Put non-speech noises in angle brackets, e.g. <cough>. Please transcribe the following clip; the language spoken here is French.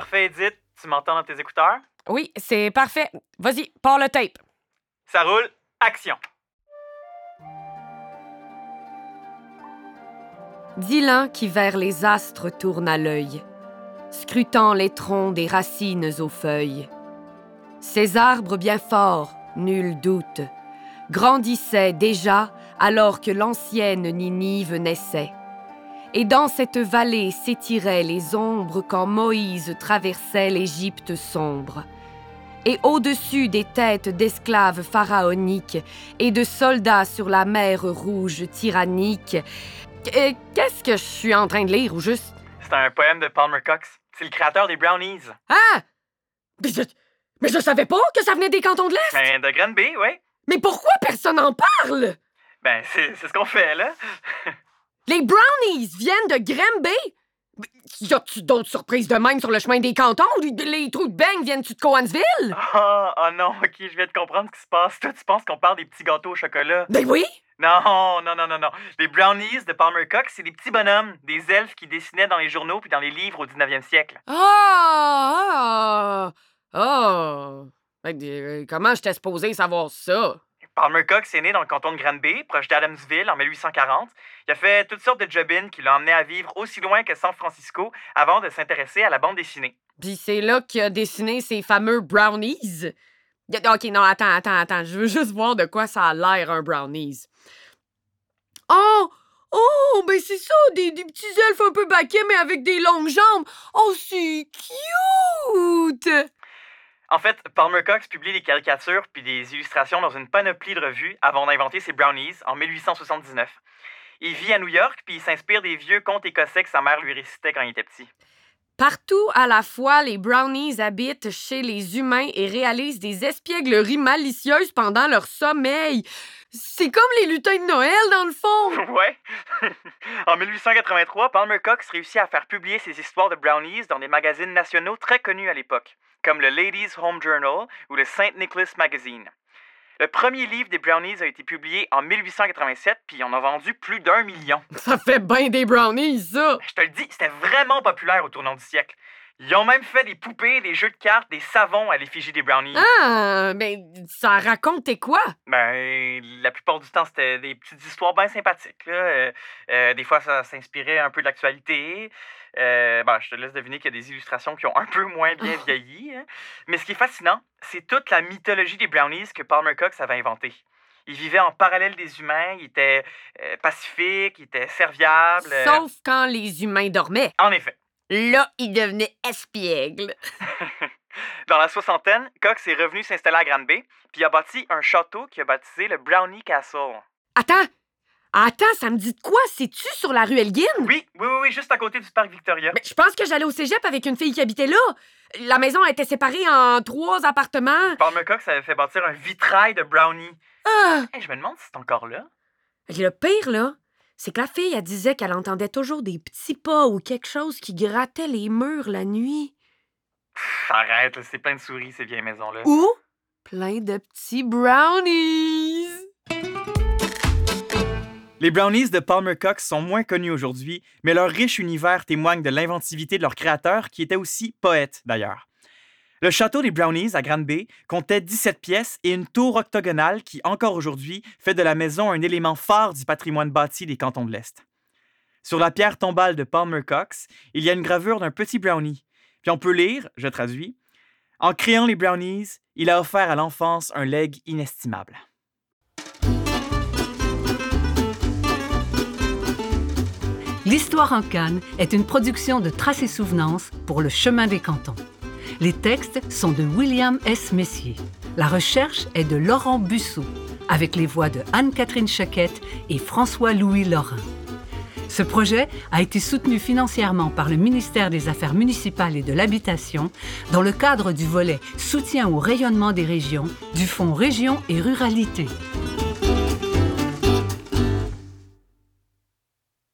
parfait, Edith. Tu m'entends dans tes écouteurs? Oui, c'est parfait. Vas-y, pars le tape. Ça roule. Action. Dylan qui vers les astres tourne à l'œil, scrutant les troncs des racines aux feuilles. Ces arbres bien forts, nul doute, grandissaient déjà alors que l'ancienne Ninive naissait. Et dans cette vallée s'étiraient les ombres quand Moïse traversait l'Égypte sombre. Et au-dessus des têtes d'esclaves pharaoniques et de soldats sur la mer rouge tyrannique, euh, qu'est-ce que je suis en train de lire ou juste? C'est un poème de Palmer Cox. C'est le créateur des Brownies. Ah Mais je, mais je savais pas que ça venait des cantons de l'Est. Ben, de Granby, oui. Mais pourquoi personne n'en parle? Ben, c'est c'est ce qu'on fait, là. <laughs> Les brownies viennent de Granby? Y a-tu d'autres surprises de même sur le chemin des cantons? Les, trous de beigne viennent-tu de Coansville? Oh, oh non, ok, je viens de comprendre ce qui se passe. Toi, tu penses qu'on parle des petits gâteaux au chocolat? Ben oui! Non, non, non, non, non. Les brownies de Palmer Cox, c'est des petits bonhommes, des elfes qui dessinaient dans les journaux puis dans les livres au 19e siècle. Ah! Ah! Ah! Que, euh, comment j'étais supposé savoir ça? Palmer Cox est né dans le canton de Granby, proche d'Adamsville, en 1840. Il a fait toutes sortes de job qui l'ont emmené à vivre aussi loin que San Francisco avant de s'intéresser à la bande dessinée. Puis c'est là qu'il a dessiné ces fameux brownies. Ok, non, attends, attends, attends. Je veux juste voir de quoi ça a l'air, un brownies. Oh! Oh, ben c'est ça, des, des petits elfes un peu baquets, mais avec des longues jambes. Oh, c'est cute! En fait, Palmer Cox publie des caricatures puis des illustrations dans une panoplie de revues avant d'inventer ses brownies en 1879. Il vit à New York puis il s'inspire des vieux contes écossais que sa mère lui récitait quand il était petit. Partout à la fois, les brownies habitent chez les humains et réalisent des espiègleries malicieuses pendant leur sommeil. C'est comme les lutins de Noël, dans le fond. <laughs> Ouais. en 1883, Palmer Cox réussit à faire publier ses histoires de brownies dans des magazines nationaux très connus à l'époque, comme le Ladies Home Journal ou le St. Nicholas Magazine. Le premier livre des brownies a été publié en 1887, puis on a vendu plus d'un million. Ça fait bien des brownies, ça. Je te le dis, c'était vraiment populaire au tournant du siècle. Ils ont même fait des poupées, des jeux de cartes, des savons à l'effigie des brownies. Ah, mais ça racontait quoi? Ben, la plupart du temps, c'était des petites histoires bien sympathiques. Là. Euh, euh, des fois, ça s'inspirait un peu de l'actualité. Euh, ben, je te laisse deviner qu'il y a des illustrations qui ont un peu moins bien vieilli. hein. Mais ce qui est fascinant, c'est toute la mythologie des brownies que Palmer Cox avait inventée. Il vivait en parallèle des humains, il était euh, pacifique, il était serviable. Sauf quand les humains dormaient. En effet. Là, ils devenaient espiègles. <laughs> Dans la soixantaine, Cox est revenu s'installer à Granby, puis il a bâti un château qu'il a baptisé le Brownie Castle. Attends! Attends, ça me dit de quoi? C'est-tu sur la rue Elgin? Oui, oui, oui, oui, juste à côté du parc Victoria. Mais je pense que j'allais au cégep avec une fille qui habitait là. La maison a été séparée en trois appartements. Palmer Cox avait fait bâtir un vitrail de brownie. Ah! Hey, je me demande si c'est encore là. Le pire, là, c'est que la fille, elle disait qu'elle entendait toujours des petits pas ou quelque chose qui grattait les murs la nuit. Pff, arrête, là, c'est plein de souris, ces vieilles maisons-là. Ou plein de petits brownies. Les brownies de Palmer Cox sont moins connus aujourd'hui, mais leur riche univers témoigne de l'inventivité de leur créateur, qui était aussi poète d'ailleurs. Le château des Brownies à Granby comptait 17 pièces et une tour octogonale qui, encore aujourd'hui, fait de la maison un élément phare du patrimoine bâti des cantons de l'Est. Sur la pierre tombale de Palmer Cox, il y a une gravure d'un petit brownie. Puis on peut lire, je traduis, En créant les brownies, il a offert à l'enfance un legs inestimable. L'Histoire en Cannes est une production de Traces et Souvenances pour le Chemin des Cantons. Les textes sont de William S. Messier. La recherche est de Laurent Busseau, avec les voix de Anne-Catherine Chaquette et François-Louis Lorrain. Ce projet a été soutenu financièrement par le ministère des Affaires municipales et de l'Habitation dans le cadre du volet Soutien au rayonnement des régions du Fonds Région et Ruralité.